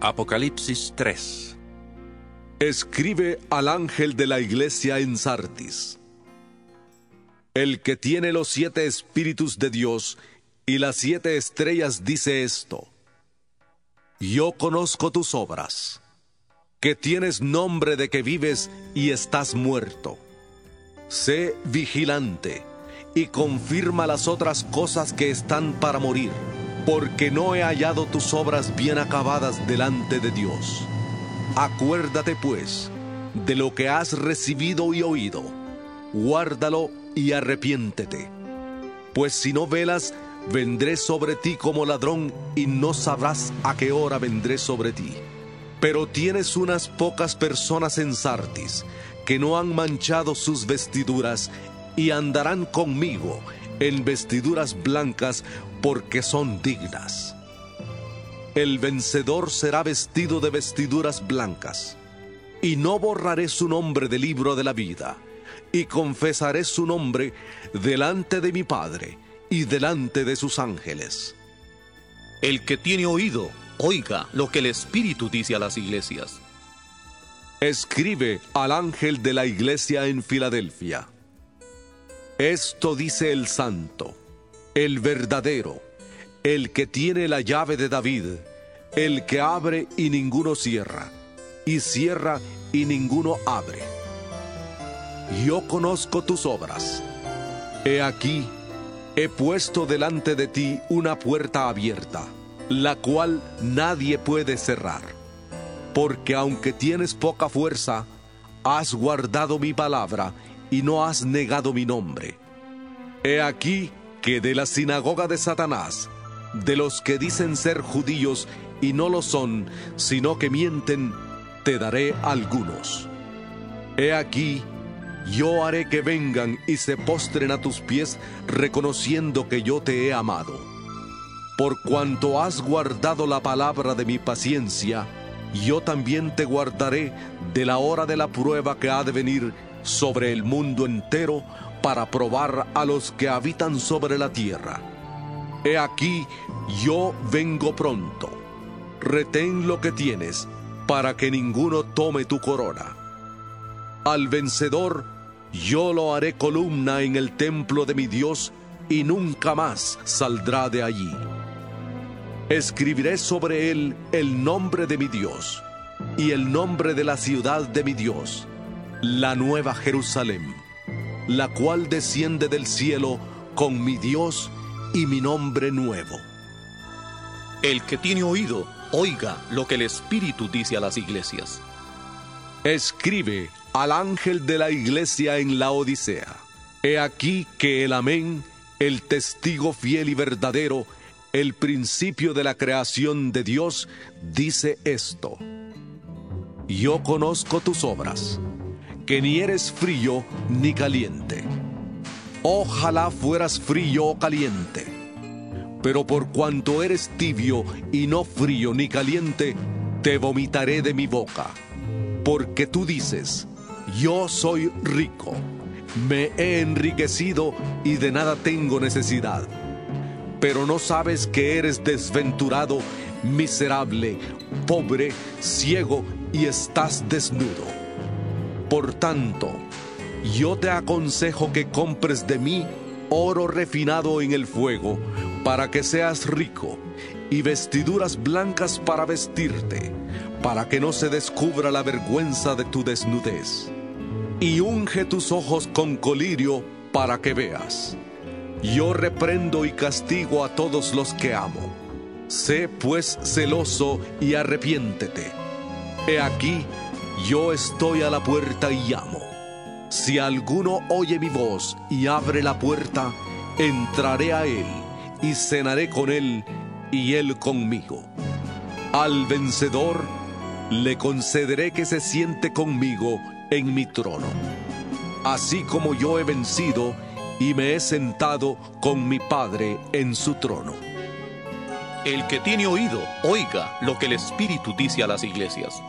Apocalipsis 3 Escribe al ángel de la iglesia en Sartis. El que tiene los siete espíritus de Dios y las siete estrellas dice esto. Yo conozco tus obras, que tienes nombre de que vives y estás muerto. Sé vigilante y confirma las otras cosas que están para morir porque no he hallado tus obras bien acabadas delante de Dios. Acuérdate pues de lo que has recibido y oído, guárdalo y arrepiéntete. Pues si no velas, vendré sobre ti como ladrón y no sabrás a qué hora vendré sobre ti. Pero tienes unas pocas personas en Sartis que no han manchado sus vestiduras y andarán conmigo en vestiduras blancas porque son dignas. El vencedor será vestido de vestiduras blancas, y no borraré su nombre del libro de la vida, y confesaré su nombre delante de mi Padre y delante de sus ángeles. El que tiene oído, oiga lo que el Espíritu dice a las iglesias. Escribe al ángel de la iglesia en Filadelfia. Esto dice el santo, el verdadero, el que tiene la llave de David, el que abre y ninguno cierra, y cierra y ninguno abre. Yo conozco tus obras. He aquí, he puesto delante de ti una puerta abierta, la cual nadie puede cerrar. Porque aunque tienes poca fuerza, has guardado mi palabra y no has negado mi nombre. He aquí que de la sinagoga de Satanás, de los que dicen ser judíos y no lo son, sino que mienten, te daré algunos. He aquí, yo haré que vengan y se postren a tus pies, reconociendo que yo te he amado. Por cuanto has guardado la palabra de mi paciencia, yo también te guardaré de la hora de la prueba que ha de venir sobre el mundo entero para probar a los que habitan sobre la tierra. He aquí, yo vengo pronto. Retén lo que tienes, para que ninguno tome tu corona. Al vencedor, yo lo haré columna en el templo de mi Dios, y nunca más saldrá de allí. Escribiré sobre él el nombre de mi Dios, y el nombre de la ciudad de mi Dios, la nueva Jerusalén, la cual desciende del cielo con mi Dios y mi nombre nuevo. El que tiene oído, oiga lo que el Espíritu dice a las iglesias. Escribe al ángel de la iglesia en la Odisea. He aquí que el amén, el testigo fiel y verdadero, el principio de la creación de Dios, dice esto. Yo conozco tus obras que ni eres frío ni caliente. Ojalá fueras frío o caliente. Pero por cuanto eres tibio y no frío ni caliente, te vomitaré de mi boca. Porque tú dices, yo soy rico, me he enriquecido y de nada tengo necesidad. Pero no sabes que eres desventurado, miserable, pobre, ciego y estás desnudo. Por tanto, yo te aconsejo que compres de mí oro refinado en el fuego, para que seas rico, y vestiduras blancas para vestirte, para que no se descubra la vergüenza de tu desnudez. Y unge tus ojos con colirio para que veas. Yo reprendo y castigo a todos los que amo. Sé pues celoso y arrepiéntete. He aquí, yo estoy a la puerta y llamo. Si alguno oye mi voz y abre la puerta, entraré a él y cenaré con él y él conmigo. Al vencedor le concederé que se siente conmigo en mi trono, así como yo he vencido y me he sentado con mi Padre en su trono. El que tiene oído, oiga lo que el Espíritu dice a las iglesias.